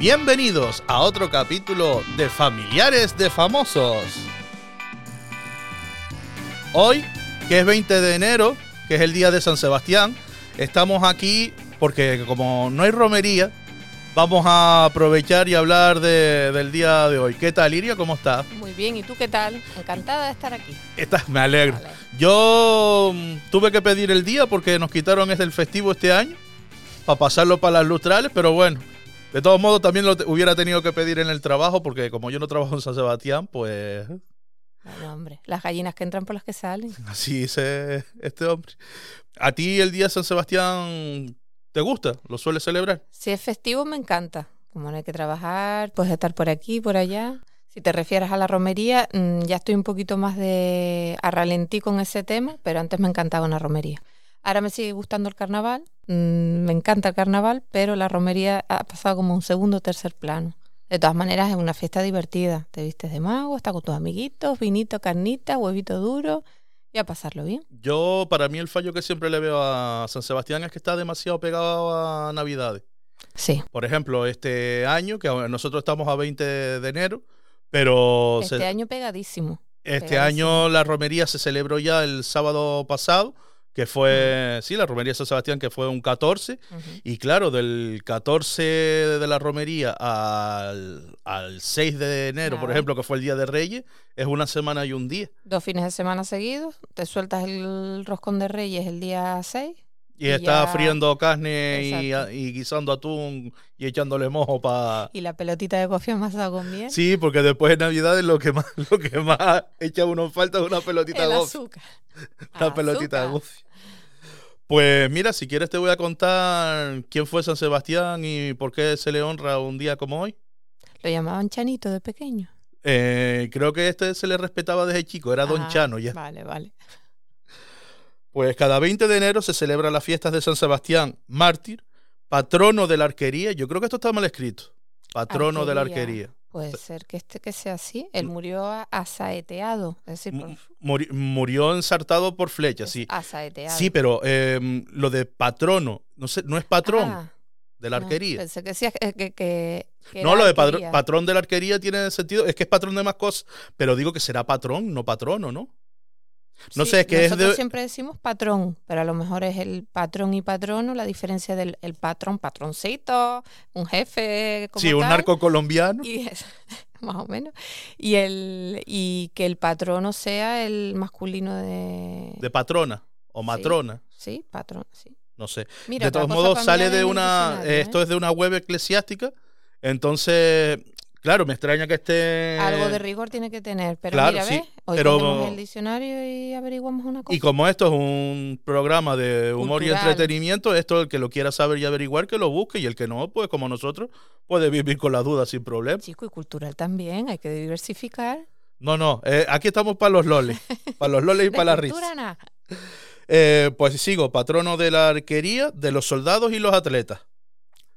Bienvenidos a otro capítulo de Familiares de Famosos. Hoy, que es 20 de enero, que es el día de San Sebastián, estamos aquí porque como no hay romería, vamos a aprovechar y hablar de- del día de hoy. ¿Qué tal, Iria? ¿Cómo estás? Muy bien, ¿y tú qué tal? Encantada de estar aquí. Estás- me alegro. Vale. Yo mm, tuve que pedir el día porque nos quitaron el festivo este año para pasarlo para las lustrales, pero bueno, de todos modos también lo hubiera tenido que pedir en el trabajo porque como yo no trabajo en San Sebastián, pues Bueno, hombre, las gallinas que entran por las que salen. así dice este hombre. ¿A ti el día de San Sebastián te gusta? ¿Lo sueles celebrar? Si es festivo, me encanta. Como no hay que trabajar, puedes estar por aquí, por allá. Si te refieres a la romería, mm, ya estoy un poquito más de a ralentí con ese tema, pero antes me encantaba una romería. Ahora me sigue gustando el carnaval, mm, me encanta el carnaval, pero la romería ha pasado como un segundo o tercer plano. De todas maneras, es una fiesta divertida. Te vistes de mago, estás con tus amiguitos, vinito, carnita, huevito duro y a pasarlo bien. Yo, para mí el fallo que siempre le veo a San Sebastián es que está demasiado pegado a Navidades. Sí. Por ejemplo, este año, que nosotros estamos a 20 de enero, pero se- Este año pegadísimo. Este Pegadísimo. año la romería se celebró ya el sábado pasado, que fue, sí, la romería de San Sebastián, que fue un 14. Ujú. Y claro, del 14 de la romería al, al 6 de enero, por ejemplo, que fue el Día de Reyes, es una semana y un día. Dos fines de semana seguidos, te sueltas el roscón de reyes el día 6. Y, Y está ya- friendo carne y, guisando atún y echándole mojo para... Y la pelotita de coffee amasada con miel. Sí, porque después de Navidad lo que más, lo que más echa uno en falta es una pelotita el de gofio. azúcar. Una pelotita de gofio. Pues mira, si quieres te voy a contar quién fue San Sebastián y por qué se le honra un día como hoy. Lo llamaban Chanito de pequeño. Eh, creo que este se le respetaba desde chico, era Don Chano ya. Vale, vale. Pues cada 20 de enero se celebran las fiestas de San Sebastián, mártir, patrono de la arquería. Yo creo que esto está mal escrito. Patrono de la Arquería. Puede ser que este que sea así. Él murió a- asaeteado. Es decir, por, M- muri- murió ensartado por flechas, sí. asaeteado. Sí, pero em, lo de patrono, no sé, no es patrón Ah, de la no, arquería. pensé que decías que, que, No, lo de arquería. patrón de la arquería tiene sentido. Es que es patrón de más cosas. Pero digo que será patrón, no patrono, ¿no? No Sí, sé, es que es nosotros de. siempre decimos patrón, pero a lo mejor es el patrón y patrono, la diferencia del el patrón, patroncito, un jefe como Sí, un tal, narco colombiano. y es- más o menos, y el y que el patrono sea el masculino de, De patrona o matrona. sí, patrón, sí. No sé. Mira, de todos modos, sale de una. diccionario, ¿eh? Esto es de una web eclesiástica. Entonces, claro, me extraña que esté. Algo de rigor tiene que tener, pero claro, mira, sí, ¿ves? Hoy pero- tenemos el diccionario y averiguamos una cosa. Y como esto es un programa de humor y entretenimiento, esto el que lo quiera saber y averiguar, que lo busque. Y el que no, pues como nosotros, puede vivir con las dudas sin problema. Chico, y cultural también, hay que diversificar. No, no, eh, aquí estamos para los loles. Para los loles y para la risa. nada. Eh, pues sigo, patrono de la arquería, de los soldados y los atletas.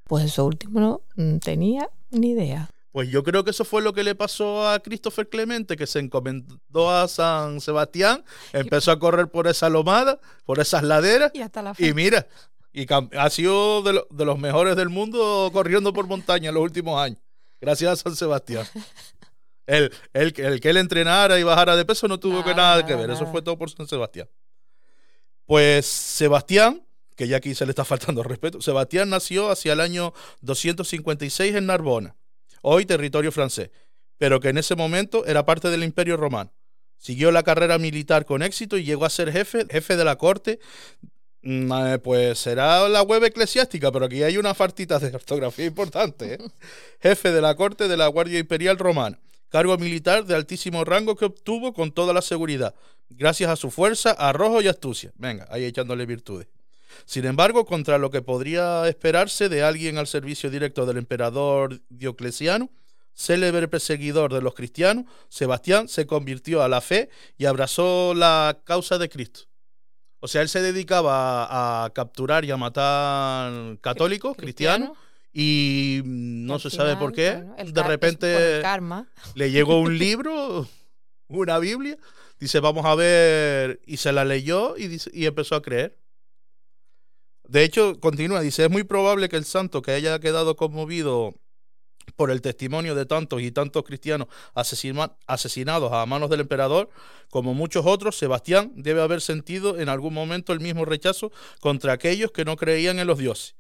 Pues eso último no mm, tenía ni idea. Pues yo creo que eso fue lo que le pasó a Christopher Clemente, que se encomendó a San Sebastián, empezó a correr por esa lomada, por esas laderas, Y hasta la y mira, y ha sido de, lo- de los mejores del mundo corriendo por montaña en los últimos años, gracias a San Sebastián. El, el, el que él entrenara y bajara de peso no tuvo que Nada, que nada, ver, eso fue todo por San Sebastián. Pues Sebastián, que ya aquí se le está faltando el respeto, Sebastián nació hacia el año 256 en Narbona, hoy territorio francés, pero que en ese momento era parte del Imperio Romano. Siguió la carrera militar con éxito y llegó a ser jefe, jefe de la corte. Mm, eh, Pues será la web eclesiástica, pero aquí hay unas fartitas de ortografía importante. ¿eh? Jefe de la corte de la Guardia Imperial Romana. Cargo militar de altísimo rango que obtuvo con toda la seguridad, gracias a su fuerza, arrojo y astucia. Venga, ahí echándole virtudes. Sin embargo, contra lo que podría esperarse de alguien al servicio directo del emperador Diocleciano, célebre perseguidor de los cristianos, Sebastián se convirtió a la fe y abrazó la causa de Cristo. O sea, él se dedicaba a, a capturar y a matar católicos, cristianos, y mm, no se sabe por qué. bueno, de repente karma. le llegó un libro, una Biblia, dice, vamos a ver, y se la leyó y, dice- y empezó a creer. De hecho, continúa, dice, es muy probable que el santo que haya quedado conmovido por el testimonio de tantos y tantos cristianos asesina- asesinados a manos del emperador, como muchos otros, Sebastián debe haber sentido en algún momento el mismo rechazo contra aquellos que no creían en los dioses,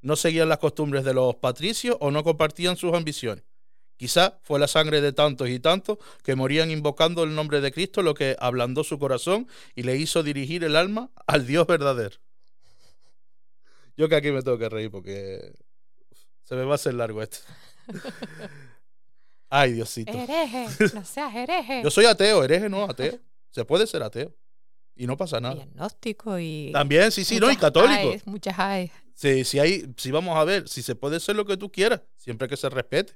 no seguían las costumbres de los patricios o no compartían sus ambiciones. Quizá fue la sangre de tantos y tantos que morían invocando el nombre de Cristo lo que ablandó su corazón y le hizo dirigir el alma al Dios verdadero. Yo que aquí me tengo que reír porque se me va a hacer largo esto. Ay, Diosito. Hereje, no seas hereje. Yo soy ateo, hereje no, ateo. Se puede ser ateo. Y no pasa Y nada. agnóstico y... También, sí, sí, no, y católico. ayes, muchas hay. Si, si, hay, si vamos a ver, si se puede ser lo que tú quieras, siempre que se respete.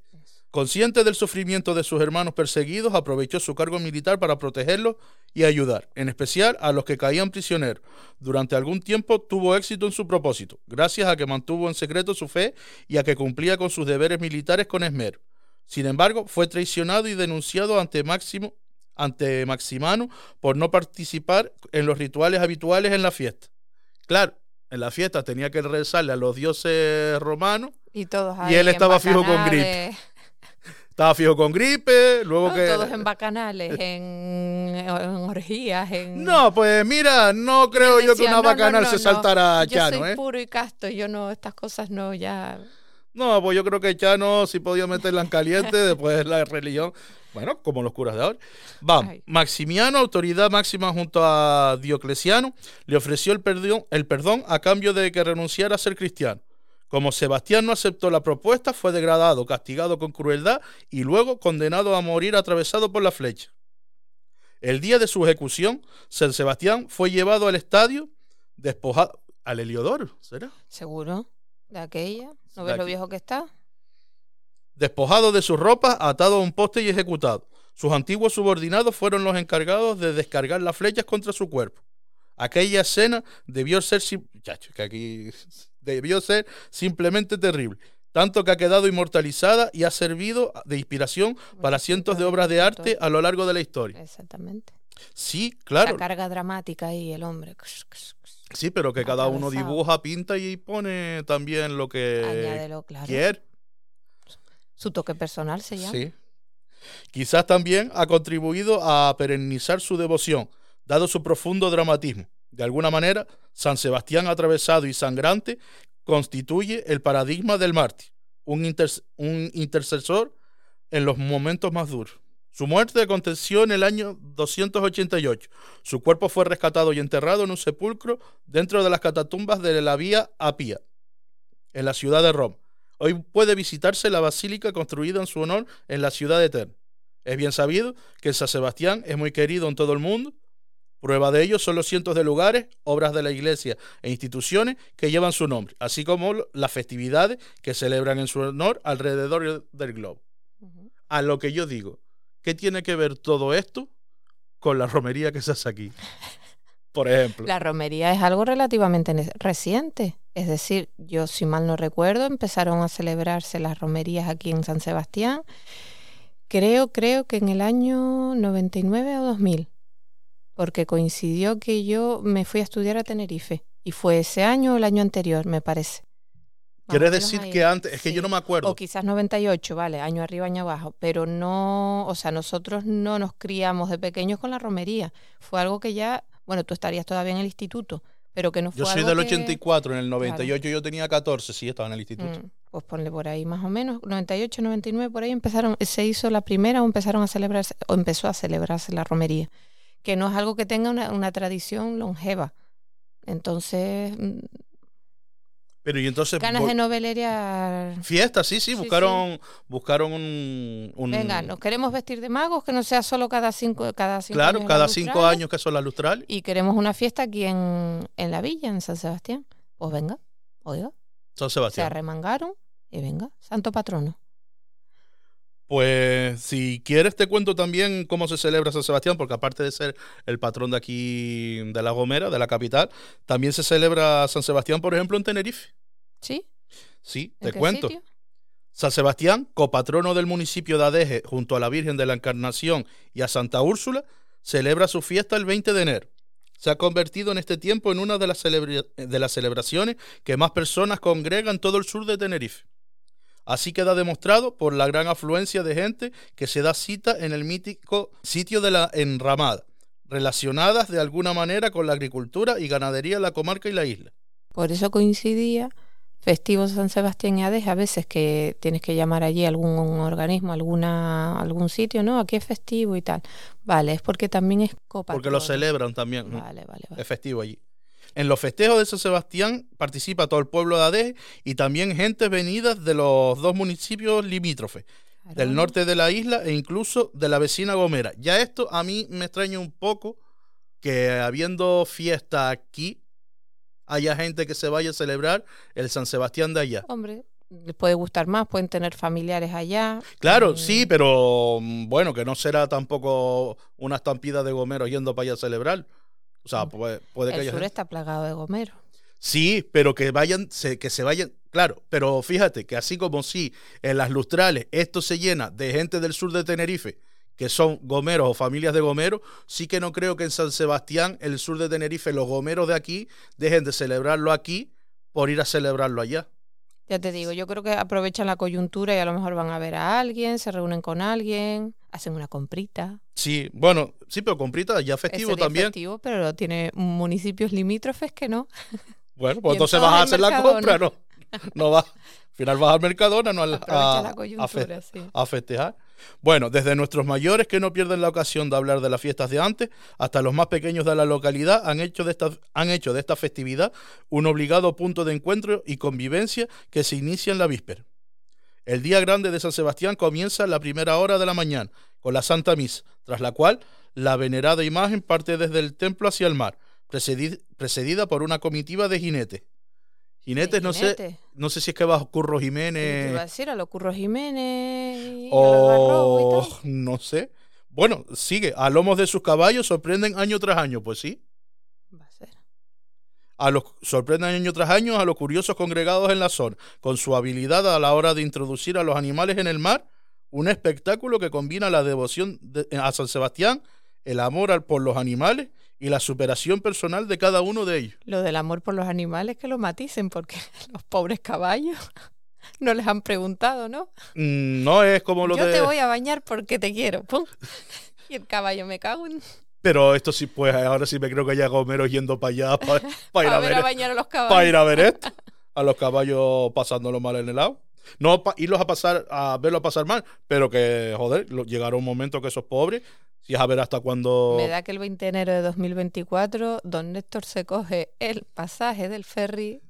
Consciente del sufrimiento de sus hermanos perseguidos, aprovechó su cargo militar para protegerlos y ayudar, en especial a los que caían prisioneros. Durante algún tiempo tuvo éxito en su propósito, gracias a que mantuvo en secreto su fe y a que cumplía con sus deberes militares con esmero. Sin embargo, fue traicionado y denunciado ante Máximo ante Maximano por no participar en los rituales habituales en la fiesta. Claro, en la fiesta tenía que rezarle a los dioses romanos, Y todos Y él estaba fijo con bacanales. Estaba fijo con gripe, luego No, que... Todos en bacanales, en, en orgías, en... No, pues mira, no creo yo que una "No, no, bacanal no, se saltara a Yo Chano, soy ¿eh? puro y casto, yo no, estas cosas no, ya... No, pues yo creo que Chano sí podía meterla en caliente después de la religión. Bueno, como los curas de ahora. Vamos, Ay. Maximiano, autoridad máxima junto a Diocleciano, le ofreció el perdón, el perdón a cambio de que renunciara a ser cristiano. Como Sebastián no aceptó la propuesta, fue degradado, castigado con crueldad y luego condenado a morir atravesado por la flecha. El día de su ejecución, San Sebastián fue llevado al estadio, despojado al Heliodoro, ¿será? ¿Seguro? ¿De aquella? ¿No ves lo viejo que está? Despojado de sus ropas, atado a un poste y ejecutado. Sus antiguos subordinados fueron los encargados de descargar las flechas contra su cuerpo. Aquella escena debió ser, Chacho, que aquí debió ser simplemente terrible, tanto que ha quedado inmortalizada y ha servido de inspiración para cientos de obras de arte a lo largo de la historia. Exactamente. Sí, claro, La carga dramática ahí, el hombre. sí, pero que cada uno dibuja, pinta y pone también lo que Añádelo, claro. quiere. Su toque personal se llama. Sí. Quizás también ha contribuido a perennizar su devoción, dado su profundo dramatismo. De alguna manera, San Sebastián atravesado y sangrante constituye el paradigma del mártir, un, inter- un intercesor en los momentos más duros. Su muerte aconteció en el año 288. Su cuerpo fue rescatado y enterrado en un sepulcro dentro de las catatumbas de la Vía Apia, en la ciudad de Roma. Hoy puede visitarse la basílica construida en su honor en la ciudad eterna. Es bien sabido que San Sebastián es muy querido en todo el mundo. Prueba de ello son los cientos de lugares, obras de la iglesia e instituciones que llevan su nombre, así como las festividades que celebran en su honor alrededor del globo. A lo que yo digo, ¿qué tiene que ver todo esto con la romería que se hace aquí? Por ejemplo. La romería es algo relativamente reciente. Es decir, yo si mal no recuerdo, empezaron a celebrarse las romerías aquí en San Sebastián. Creo, creo que en el año 99 o 2000. Porque coincidió que yo me fui a estudiar a Tenerife. Y fue ese año o el año anterior, me parece. Más Quiere o menos decir ahí. que antes, es que yo no me acuerdo. O quizás 98, vale, año arriba, año abajo. Pero no, o sea, nosotros no nos criamos de pequeños con la romería. Fue algo que ya, bueno, tú estarías todavía en el instituto, pero que no fue Yo soy algo del que- 84, en el 98 yo tenía 14, sí, estaba en el instituto. Mm, pues ponle por ahí más o menos, 98, 99, por ahí empezaron, se hizo la primera o empezaron a celebrarse, o empezó a celebrarse la romería, que no es algo que tenga una, una tradición longeva. Entonces, mm, Pero y entonces ganas de novelería. fiesta, sí, sí, Sí, buscaron buscaron un, un- Venga, nos queremos vestir de magos, que no sea solo cada cinco, cada cinco claro, años cada las cinco años que son las lustrales. Y queremos una fiesta aquí en, en la villa, en San Sebastián. Pues venga, oiga, San se Sebastián. arremangaron y venga, santo patrono. Pues si quieres te cuento también cómo se celebra San Sebastián, porque aparte de ser el patrón de aquí de La Gomera, de la capital, también se celebra San Sebastián, por ejemplo, en Tenerife. ¿Sí? Sí, ¿En te cuento. sitio? San Sebastián, copatrono del municipio de Adeje, junto a la Virgen de la Encarnación y a Santa Úrsula, celebra su fiesta el 20 de enero. Se ha convertido en este tiempo en una de las, de las celebraciones que más personas congregan en todo el sur de Tenerife. Así queda demostrado por la gran afluencia de gente que se da cita en el mítico sitio de la Enramada, relacionadas de alguna manera con la agricultura y ganadería en la comarca y la isla. Por eso coincidía festivo San Sebastián y Ades, a veces que tienes que llamar allí algún organismo, alguna, algún sitio, ¿no? Aquí es festivo y tal. Vale, es porque también es copa. Porque lo celebran también. Vale, vale, vale. Es festivo allí. En los festejos de San Sebastián participa todo el pueblo de Ades y también gente venida de los dos municipios limítrofes, del norte de la isla e incluso de la vecina Gomera. Ya esto a mí me extraña un poco que habiendo fiesta aquí, haya gente que se vaya a celebrar el San Sebastián de allá. Hombre, les puede gustar más, pueden tener familiares allá. Claro, sí, pero mm, bueno, que no será tampoco una estampida de gomeros yendo para allá a celebrar. O sea, puede, puede el que sur haya... está plagado de gomeros. Sí, pero que vayan, se, que se vayan, claro, pero fíjate que así como si en las lustrales esto se llena de gente del sur de Tenerife, que son gomeros o familias de gomeros, sí que no creo que en San Sebastián, el sur de Tenerife, los gomeros de aquí dejen de celebrarlo aquí por ir a celebrarlo allá. Ya te digo, yo creo que aprovechan la coyuntura y a lo mejor van a ver a alguien, se reúnen con alguien, hacen una comprita. Sí, bueno, sí, pero comprita ya festivo Ese día también. festivo, pero tiene municipios limítrofes que no. Bueno, pues entonces vas a hacer la Mercadona. compra, ¿no? No vas. Al final vas al Mercadona, no Aprovecha a, la a fe- coyuntura, sí. a festejar. Bueno, desde nuestros mayores que no pierden la ocasión de hablar de las fiestas de antes, hasta los más pequeños de la localidad han hecho de esta, han hecho de esta festividad un obligado punto de encuentro y convivencia que se inicia en la víspera. El día grande de San Sebastián comienza a la primera hora de la mañana, con la Santa Misa, tras la cual la venerada imagen parte desde el templo hacia el mar, precedi- precedida por una comitiva de jinetes. Jinetes, no sé, no sé si es que va Curro Te iba a Jiménez decir a los Curros Jiménez y o no sé. Bueno, sigue. A lomos de sus caballos sorprenden año tras año, pues sí. Va a ser. A los, sorprenden año tras año a los curiosos congregados en la zona, con su habilidad a la hora de introducir a los animales en el mar, un espectáculo que combina la devoción de- a San Sebastián, el amor al- por los animales y la superación personal de cada uno de ellos. Lo del amor por los animales que lo maticen, porque los pobres caballos no les han preguntado, ¿no? Mm, No es como lo Yo de... te voy a bañar porque te quiero. ¡Pum! Y el caballo me cago en. Pero esto sí, pues ahora sí me creo que haya gomeros yendo para allá para, ir a ver a bañar a los para caballos. ir a ver esto. A los caballos pasándolo mal en el agua. No pa- irlos a pasar, a verlos pasar mal, pero que, joder, lo- llegará un momento que esos pobres, si es a ver hasta cuándo. Me da que el 20 de enero de 2024 don Néstor se coge el pasaje del ferry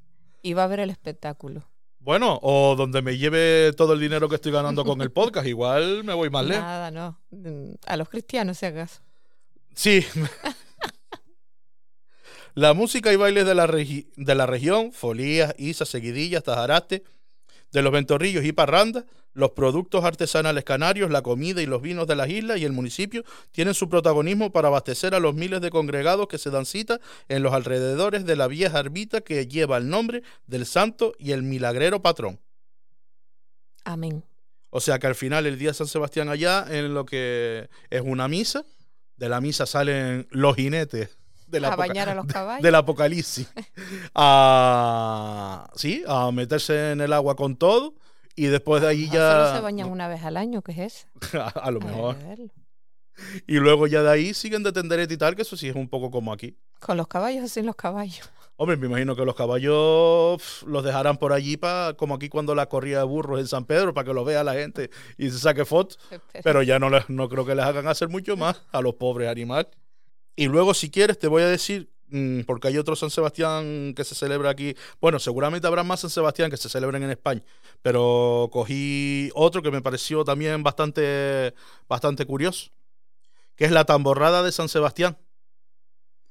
y va a ver el espectáculo. Bueno, o donde me lleve todo el dinero que estoy ganando con el podcast, igual me voy más lejos. Nada, no. Mm, A los cristianos, si acaso. Sí. la música y bailes de la, de la región, folías, isas, seguidillas, tajaraste, de los ventorrillos y parrandas, los productos artesanales canarios, la comida y los vinos de las islas y el municipio tienen su protagonismo para abastecer a los miles de congregados que se dan cita en los alrededores de la vieja ermita que lleva el nombre del santo y el milagrero patrón. Amén. O sea que al final el día de San Sebastián allá en lo que es una misa, de la misa salen los jinetes de la a bañar a los caballos. del apocalipsis a sí, a meterse en el agua con todo y después de ahí A lo mejor Solo se ya bañan una vez al año, ¿qué es eso? a, a lo mejor y luego ya de ahí siguen de tenderete y tal, que eso sí es un poco como aquí. ¿Con los caballos o sin los caballos? Hombre, me imagino que los caballos pf, los dejarán por allí para como aquí cuando la corrida de burros en San Pedro para que lo vea la gente y se saque fotos. Pero ya no, les- no creo que les hagan hacer mucho más a los pobres animales. Y luego, si quieres, te voy a decir, porque hay otro San Sebastián que se celebra aquí. Bueno, seguramente habrá más San Sebastián que se celebren en España, pero cogí otro que me pareció también bastante, bastante curioso, que es la tamborrada de San Sebastián,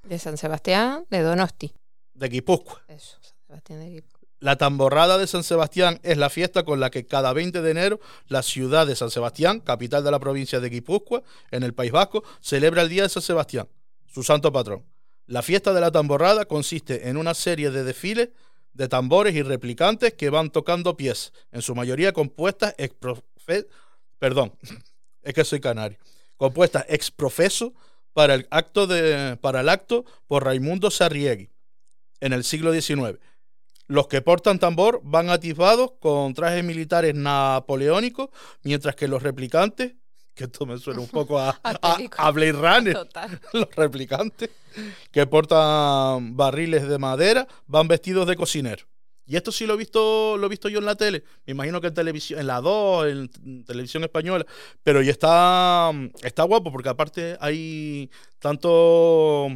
De San Sebastián, de Donosti. de Guipúzcoa. Eso, San Sebastián de Guipúzcoa. La tamborrada de San Sebastián es la fiesta con la que cada 20 de enero la ciudad de San Sebastián, capital de la provincia de Guipúzcoa, en el País Vasco, celebra el Día de San Sebastián, su santo patrón. La fiesta de la tamborrada consiste en una serie de desfiles de tambores y replicantes que van tocando pies, en su mayoría compuestas ex perdón, es que soy canario, compuestas ex profeso para el acto de para el acto por Raimundo Sarriegui en el siglo XIX. Los que portan tambor van atisbados con trajes militares napoleónicos, mientras que los replicantes, que esto me suena un poco a, A Blade Runner, Total. los replicantes, que portan barriles de madera, van vestidos de cocinero. Y esto sí lo he visto, lo he visto yo en la tele. Me imagino que en televisión, en la 2, en televisión española. Pero y está, está guapo, porque aparte hay tanto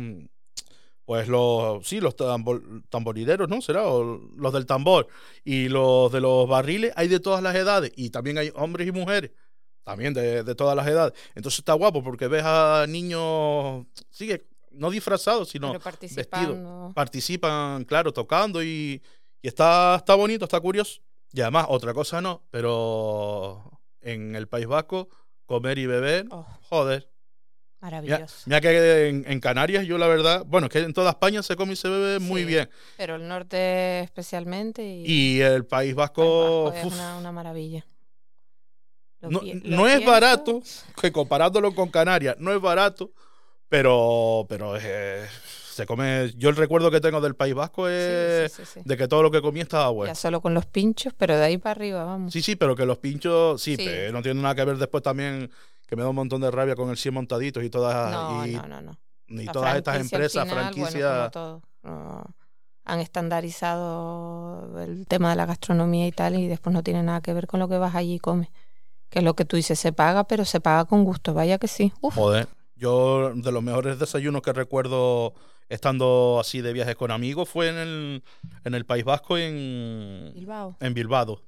pues los sí, los tambor- tamborileros, ¿no? Será, o los del tambor y los de los barriles, hay de todas las edades. Y también hay hombres y mujeres. También de, de todas las edades. Entonces está guapo porque ves a niños, sigue, no disfrazados, sino participando. participan, claro, tocando y, y está, está bonito, está curioso. Y además, otra cosa no, pero en el País Vasco, comer y beber, Oh, joder. Mira, maravilloso. mira que en, en Canarias yo la verdad, bueno, es que en toda España se come y se bebe muy Sí, bien. Pero el norte especialmente. Y, Y el País Vasco, es uf, una, una maravilla. No, no es barato, que comparándolo con Canarias, no es barato, pero, pero eh, se come, yo el recuerdo que tengo del País Vasco es sí, sí, sí. de que todo lo que comí estaba bueno. Ya solo con los pinchos, pero de ahí para arriba, vamos. Sí, sí, pero que los pinchos, sí, pero no tiene nada que ver después también, que me da un montón de rabia con el 100 montaditos y todas, no, y, no, no, no. y La todas estas empresas, final, franquicias. no, han estandarizado el tema de la gastronomía y tal, y después no tiene nada que ver con lo que vas allí y comes. Que es lo que tú dices, se paga, pero se paga con gusto, vaya que sí. Uf, Joder, yo de los mejores desayunos que recuerdo estando así de viajes con amigos fue en el, en el País Vasco en, Bilbao. en Bilbao.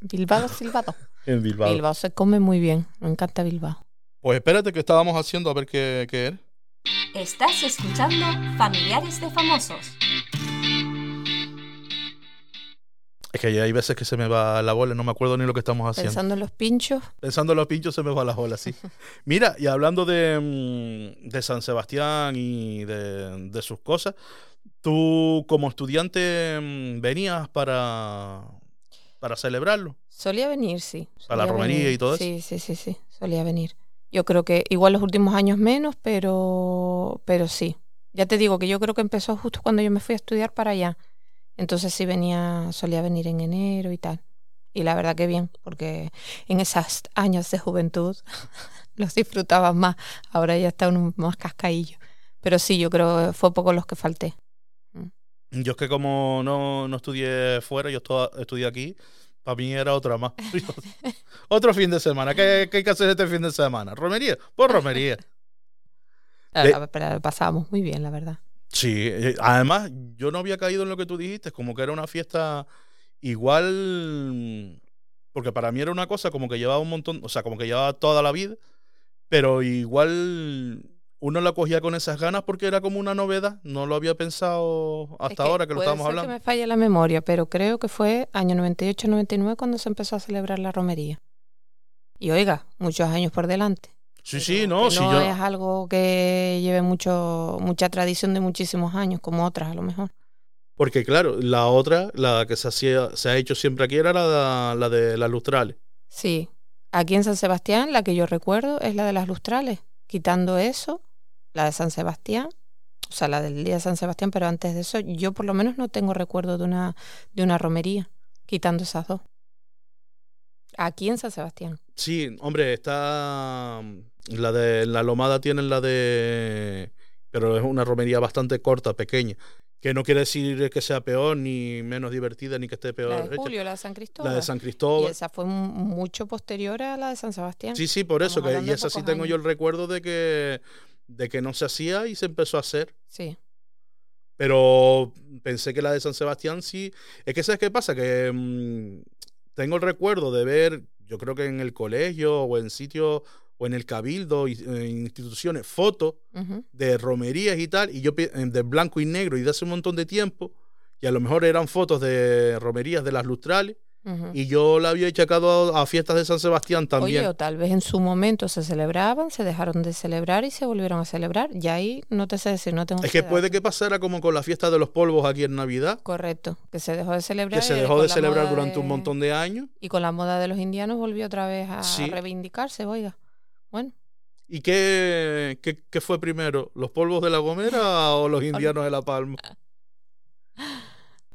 Bilbao, Silbado. En Bilbao. Bilbao se come muy bien, me encanta Bilbao. Pues espérate que estábamos haciendo a ver qué, qué era. Estás escuchando Familiares de Famosos. Que hay veces que se me va la bola, no me acuerdo ni lo que estamos haciendo. Pensando en los pinchos, Pensando en los pinchos se me va la bola, sí. Mira, y hablando de, mm, de San Sebastián y de, de sus cosas, tú como estudiante mm, venías para, para celebrarlo. solía venir, sí. Para la solía romería venir. y todo eso. Sí, sí, sí, sí, solía venir. Yo creo que igual los últimos años menos, pero, pero sí. Ya te digo que yo creo que empezó justo cuando yo me fui a estudiar para allá. Entonces sí venía, solía venir en enero y tal. Y la verdad que bien, porque en esos años de juventud los disfrutaba más. Ahora ya está uno más cascaillo. Pero sí, yo creo que fue poco los que falté. Yo es que como no, no estudié fuera, yo estu- estudié aquí, para mí era otra más. Otro fin de semana. ¿Qué, qué hay que hacer este fin de semana? ¿Romería? Pues romería. La- De- la- pero la pasábamos muy bien, la verdad. Sí, eh, además yo no había caído en lo que tú dijiste, como que era una fiesta igual, porque para mí era una cosa como que llevaba un montón, o sea, como que llevaba toda la vida, pero igual uno la cogía con esas ganas porque era como una novedad, no lo había pensado hasta Es ahora que lo puede estábamos ser hablando. que me falle la memoria, pero creo que fue año 98-99 cuando se empezó a celebrar la romería. Y oiga, muchos años por delante. Sí, Pero sí, no, yo, es algo que lleve mucho mucha tradición de muchísimos años, como otras a lo mejor. porque claro, la otra, la que se, hacía, se ha hecho siempre aquí era la, la de las lustrales. Sí. Aquí en San Sebastián, la que yo recuerdo es la de las lustrales. Quitando eso, la de San Sebastián, o sea, la del día de San Sebastián, pero antes de eso, yo por lo menos no tengo recuerdo de una, de una romería, quitando esas dos. Aquí en San Sebastián. Sí, hombre, está mm, la de la Lomada tienen la de pero es una romería bastante corta, pequeña, que no quiere decir que sea peor ni menos divertida ni que esté peor La de hecha. Julio, la de San Cristóbal. La de San Y Cristóbal. esa fue mu- mucho posterior a la de San Sebastián. Sí, sí, por eso que y esa sí tengo yo el recuerdo de que de que no se hacía y se empezó a hacer. Sí. Pero pensé que la de San Sebastián sí. Es que, ¿sabes qué pasa? Que mm, tengo el recuerdo de ver, yo creo que en el colegio o en sitios o en el cabildo, en instituciones, fotos de romerías y tal, y yo de blanco y negro y de hace un montón de tiempo, y a lo mejor eran fotos de romerías de las lustrales, Y yo la había echado a, a fiestas de San Sebastián también. Oye, o tal vez en su momento se celebraban, se dejaron de celebrar y se volvieron a celebrar. Y ahí no te sé decir, no tengo es que ese puede que pasara como con la fiesta de los polvos aquí en Navidad, Correcto, que se dejó de celebrar. que se dejó de celebrar durante un montón de años. Y con la moda de los indianos volvió otra vez a Sí. reivindicarse, oiga. Bueno, ¿Y qué, qué, qué fue primero? ¿Los polvos de la Gomera o los indianos de La Palma?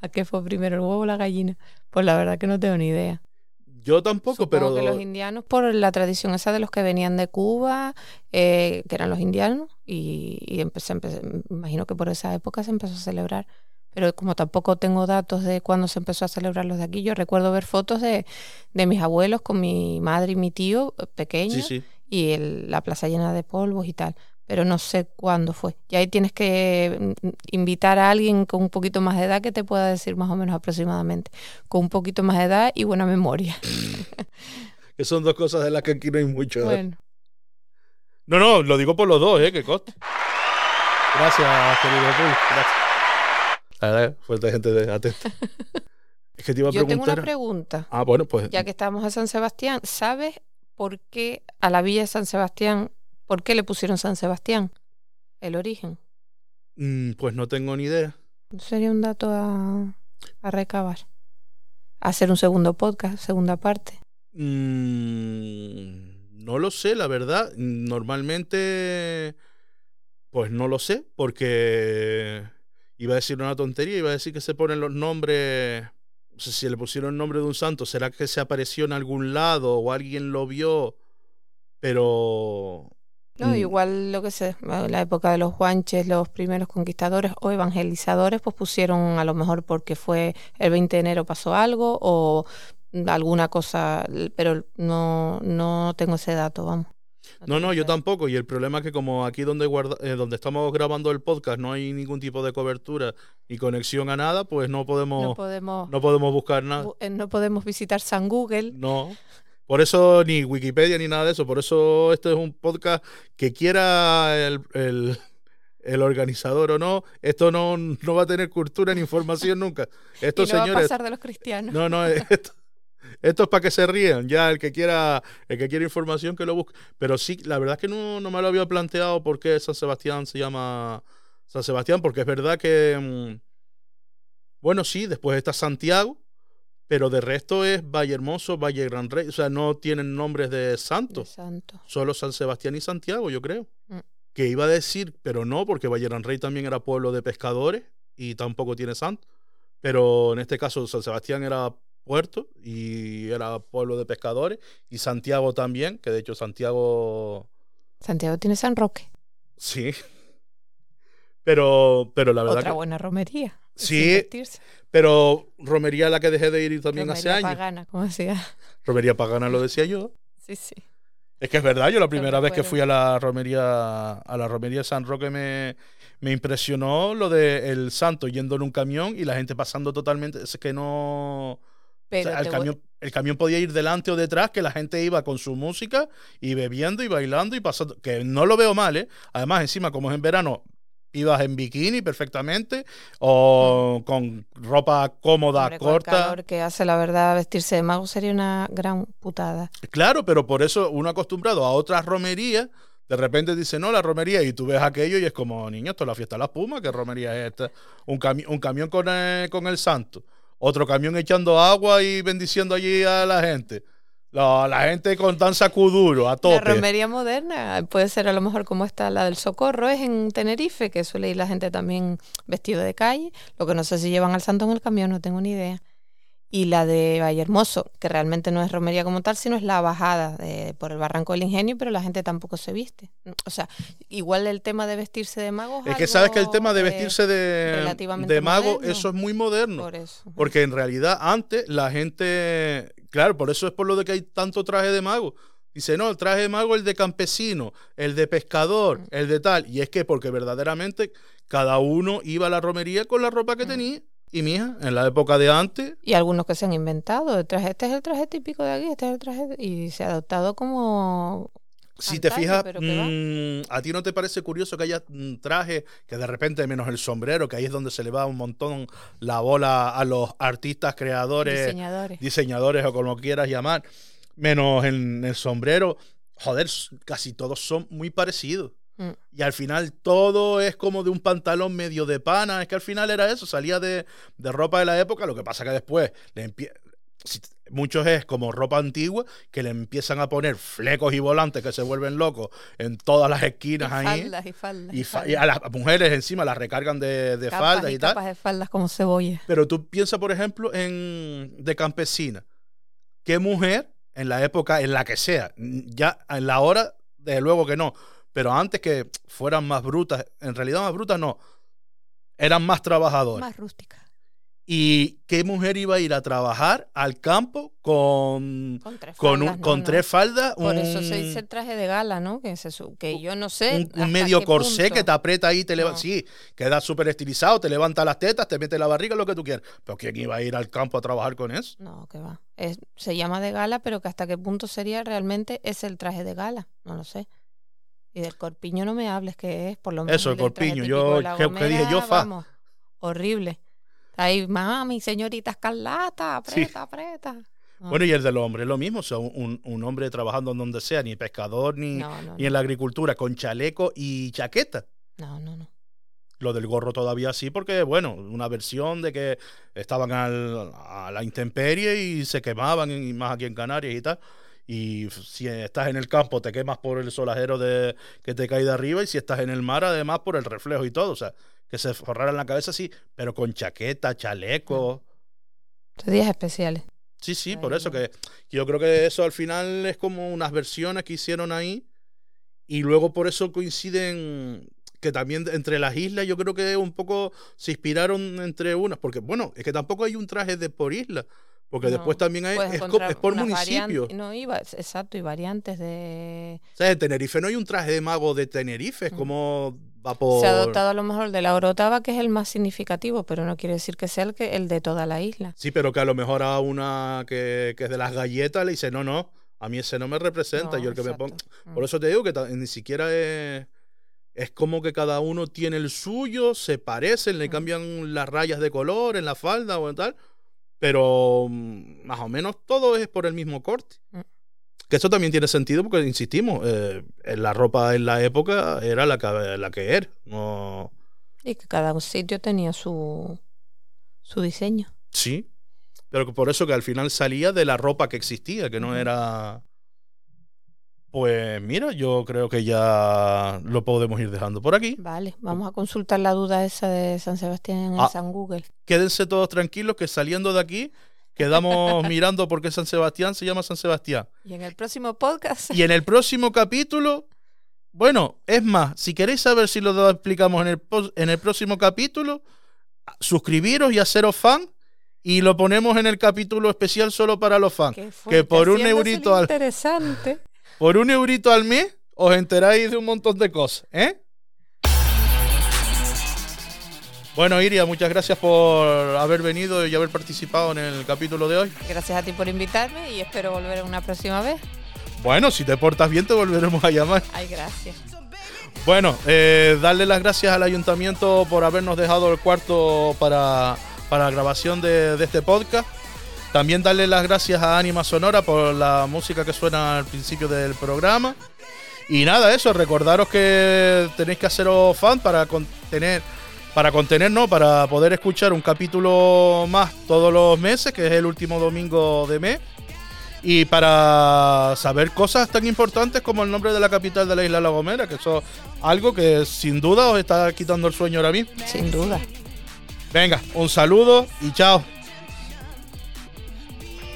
¿A qué fue primero el huevo o la gallina? Pues la verdad que no tengo ni idea. Yo tampoco, Supongo pero que los indianos, por la tradición esa de los que venían de Cuba, eh, que eran los indianos, y, y empecé, imagino que por esa época se empezó a celebrar. Pero como tampoco tengo datos de cuándo se empezó a celebrar los de aquí, yo recuerdo ver fotos de, de mis abuelos con mi madre y mi tío eh, pequeños sí, sí. y el- la plaza llena de polvos y tal. Pero no sé cuándo fue. Y ahí tienes que mm, invitar a alguien con un poquito más de edad que te pueda decir más o menos aproximadamente. Con un poquito más de edad y buena memoria. Que son dos cosas de las que aquí no hay mucho. ¿eh? Bueno, No, no, lo digo por los dos, ¿eh? Que coste. Gracias, querido. Gracias. La verdad, fuerte gente de atenta. Es que te iba a yo tengo una pregunta. ah, bueno, pues. Ya que estamos en San Sebastián, ¿sabes por qué a la villa de San Sebastián, por qué le pusieron San Sebastián? El origen. mm, pues no tengo ni idea. Sería un dato a, a recabar. Hacer un segundo podcast, segunda parte. Mm, no lo sé, la verdad. Normalmente, pues no lo sé, porque iba a decir una tontería, iba a decir que se ponen los nombres. Si le pusieron el nombre de un santo, ¿será que se apareció en algún lado o alguien lo vio? Pero. No, igual lo que sé, en la época de los guanches, los primeros conquistadores o evangelizadores, pues pusieron a lo mejor porque fue el 20 de enero pasó algo o alguna cosa, pero no, no tengo ese dato, vamos. No, no, yo tampoco. Y el problema es que como aquí donde, guarda, eh, donde estamos grabando el podcast no hay ningún tipo de cobertura y conexión a nada, pues no podemos, No no, podemos, podemos buscar nada. eh, no podemos visitar San Google. No. Por eso ni Wikipedia ni nada de eso. Por eso este es un podcast que quiera el, el- el organizador o no. Esto no, no va a tener cultura ni información nunca. Y Estos no va a señores. pasar de los cristianos. No, no, esto, esto es para que se rían. Ya el que quiera, el que quiera información que lo busque. Pero sí, la verdad es que no, no me lo había planteado por qué San Sebastián se llama San Sebastián, porque es verdad que mm, bueno, sí, después está Santiago, pero de resto es Valle Hermoso, Valle Gran Rey, o sea, no tienen nombres de santos, santo. solo San Sebastián y Santiago, yo creo. Mm. Que iba a decir, pero no, porque Valle Gran Rey también era pueblo de pescadores y tampoco tiene santo. Pero en este caso San Sebastián era puerto y era pueblo de pescadores y Santiago también, que de hecho Santiago Santiago tiene San Roque. sí. Pero pero la verdad Otra que buena romería. Sí, pero romería a la que dejé de ir también hace Romería años. pagana, como decía. Romería pagana lo decía yo. Sí, sí. Es que es verdad, yo la primera vez que fui a la romería a la romería de San Roque me, me impresionó lo de el santo yendo en un camión y la gente pasando totalmente, es que no o Pero sea, el voy- camión el camión podía ir delante o detrás, que la gente iba con su música y bebiendo y bailando y pasando, que no lo veo mal, ¿eh? Además, encima como es en verano, ibas en bikini perfectamente o con ropa cómoda, hombre, con el corta. calor que hace, la verdad, vestirse de mago sería una gran putada. Claro, pero por eso uno acostumbrado a otras romerías, de repente dice, no, la romería, y tú ves aquello y es como, niño, esto es la fiesta de la espuma, ¿qué romería es esta? Un, cami- un camión con el, con el santo, otro camión echando agua y bendiciendo allí a la gente. La, la gente con danza kuduro, a La tope. romería moderna puede ser a lo mejor como esta, la del Socorro, es en Tenerife, que suele ir la gente también vestido de calle. Lo que no sé si llevan al santo en el camión, no tengo ni idea. Y la de Valle Hermoso, que realmente no es romería como tal, sino es la bajada de- por el Barranco del Ingenio, pero la gente tampoco se viste. O sea, igual el tema de vestirse de mago Es que sabes que el tema de eh, vestirse de, de mago, moderno. eso es muy moderno. Por eso. Porque en realidad antes la gente, claro, por eso es por lo de que hay tanto traje de mago. Dice, no, el traje de mago el de campesino, el de pescador, el de tal. Y es que porque verdaderamente cada uno iba a la romería con la ropa que tenía. Y mija, en la época de antes, Y algunos que se han inventado. El traje, este es el traje típico de aquí, este es el traje. Y se ha adoptado como. si te fijas, mm, a ti no te parece curioso que haya un traje que de repente, menos el sombrero, que ahí es donde se le va un montón la bola a los artistas, creadores, diseñadores. diseñadores o como quieras llamar, menos en el sombrero, joder, casi todos son muy parecidos. Mm. Y al final todo es como de un pantalón medio de pana. Es que al final era eso, salía de, de ropa de la época. Lo que pasa que después le empie- si- muchos es como ropa antigua que le empiezan a poner flecos y volantes que se vuelven locos en todas las Y esquinas ahí. faldas y faldas. Y, y faldas. y a las mujeres encima las recargan de, de Capas faldas y, tal. capas de faldas como cebolla. Pero tú piensas, por ejemplo, en de campesina. ¿Qué mujer, en la época, en la que sea, ya en la hora, desde luego que no, pero antes que fueran más brutas, en realidad más brutas no, eran más trabajadoras. Más rústica. ¿Y qué mujer iba a ir a trabajar al campo con, Con tres con, faldas. un- no, con no. tres faldas? Por un, eso se dice el traje de gala, ¿no? Que, se que yo no sé. un- medio corsé punto. que te aprieta ahí, te levanta. Sí, queda súper estilizado, te levanta las tetas, te mete la barriga, lo que tú quieras. Pero ¿quién iba a ir al campo a trabajar con eso? No, que va. Es- se llama de gala, pero que hasta qué punto sería realmente es el traje de gala. No lo sé. Y del corpiño no me hables, que es por lo menos. Eso, el corpiño. Yo- que- que dije yo, fa. vamos, horrible. Ahí, mami, señorita Escarlata, Sí. aprieta, aprieta. No, Bueno, y el del hombre, lo mismo. O sea, un, un hombre trabajando en donde sea, ni pescador, ni, no, no, ni en la agricultura, con chaleco y chaqueta. no, no, no. Lo del gorro todavía sí, porque, bueno, una versión de que estaban al- a la intemperie y se quemaban, y más aquí en Canarias y tal. Y si estás en el campo, te quemas por el solajero de, que te cae de arriba, y si estás en el mar, además, por el reflejo y todo. O sea, que se forraran la cabeza, sí, pero con chaqueta, chaleco. Estos días especiales. Sí, sí, Ay, por eso que yo creo que eso al final es como unas versiones que hicieron ahí y luego por eso coinciden que también entre las islas yo creo que un poco se inspiraron entre unas, porque bueno, es que tampoco hay un traje de por isla, porque No, después también hay, es, por municipio. No, iba, exacto, y variantes de... O sea, en Tenerife no hay un traje de mago de Tenerife, es Mm. como va por... Se ha adoptado a lo mejor el de la Orotava, que es el más significativo, pero no quiere decir que sea el, que, el de toda la isla. Sí, pero que a lo mejor a una que, que es de las galletas le dice, no, no, a mí ese no me representa, No, yo el que me pongo... Mm. Por eso te digo que ni siquiera es. Es como que cada uno tiene el suyo, se parecen, le Mm. cambian las rayas de color en la falda o en tal. Pero mm, más o menos todo es por el mismo corte. Mm. Que eso también tiene sentido porque, insistimos, eh, la ropa en la época era la que, la que era. No, Y que cada sitio tenía su, su diseño. sí. Pero por eso que al final salía de la ropa que existía, que no era. Pues mira, yo creo que ya lo podemos ir dejando por aquí. Vale, vamos a consultar la duda esa de San Sebastián en Ah. San Google. quédense todos tranquilos que saliendo de aquí quedamos mirando por qué San Sebastián se llama San Sebastián. Y en el próximo podcast, Y en el próximo capítulo, bueno, es más, si queréis saber si lo explicamos en el, en el próximo capítulo, suscribiros y haceros fan y lo ponemos en el capítulo especial solo para los fans. que, fuerte, por un eurito al- interesante. Por un eurito al mes os enteráis de un montón de cosas, ¿eh? Bueno, Iria, muchas gracias por haber venido y haber participado en el capítulo de hoy. Gracias a ti por invitarme y espero volver una próxima vez. Bueno, si te portas bien te volveremos a llamar. Ay, gracias. Bueno, eh, darle las gracias al ayuntamiento por habernos dejado el cuarto para, para la grabación de, de este podcast. También darle las gracias a Anima Sonora por la música que suena al principio del programa. Y nada, eso, recordaros que tenéis que haceros fan para contener, para contener, no, para poder escuchar un capítulo más todos los meses, que es el último domingo de mes. Y para saber cosas tan importantes como el nombre de la capital de la isla La Gomera, que eso es algo que sin duda os está quitando el sueño ahora mismo. Sin duda. Venga, un saludo y chao.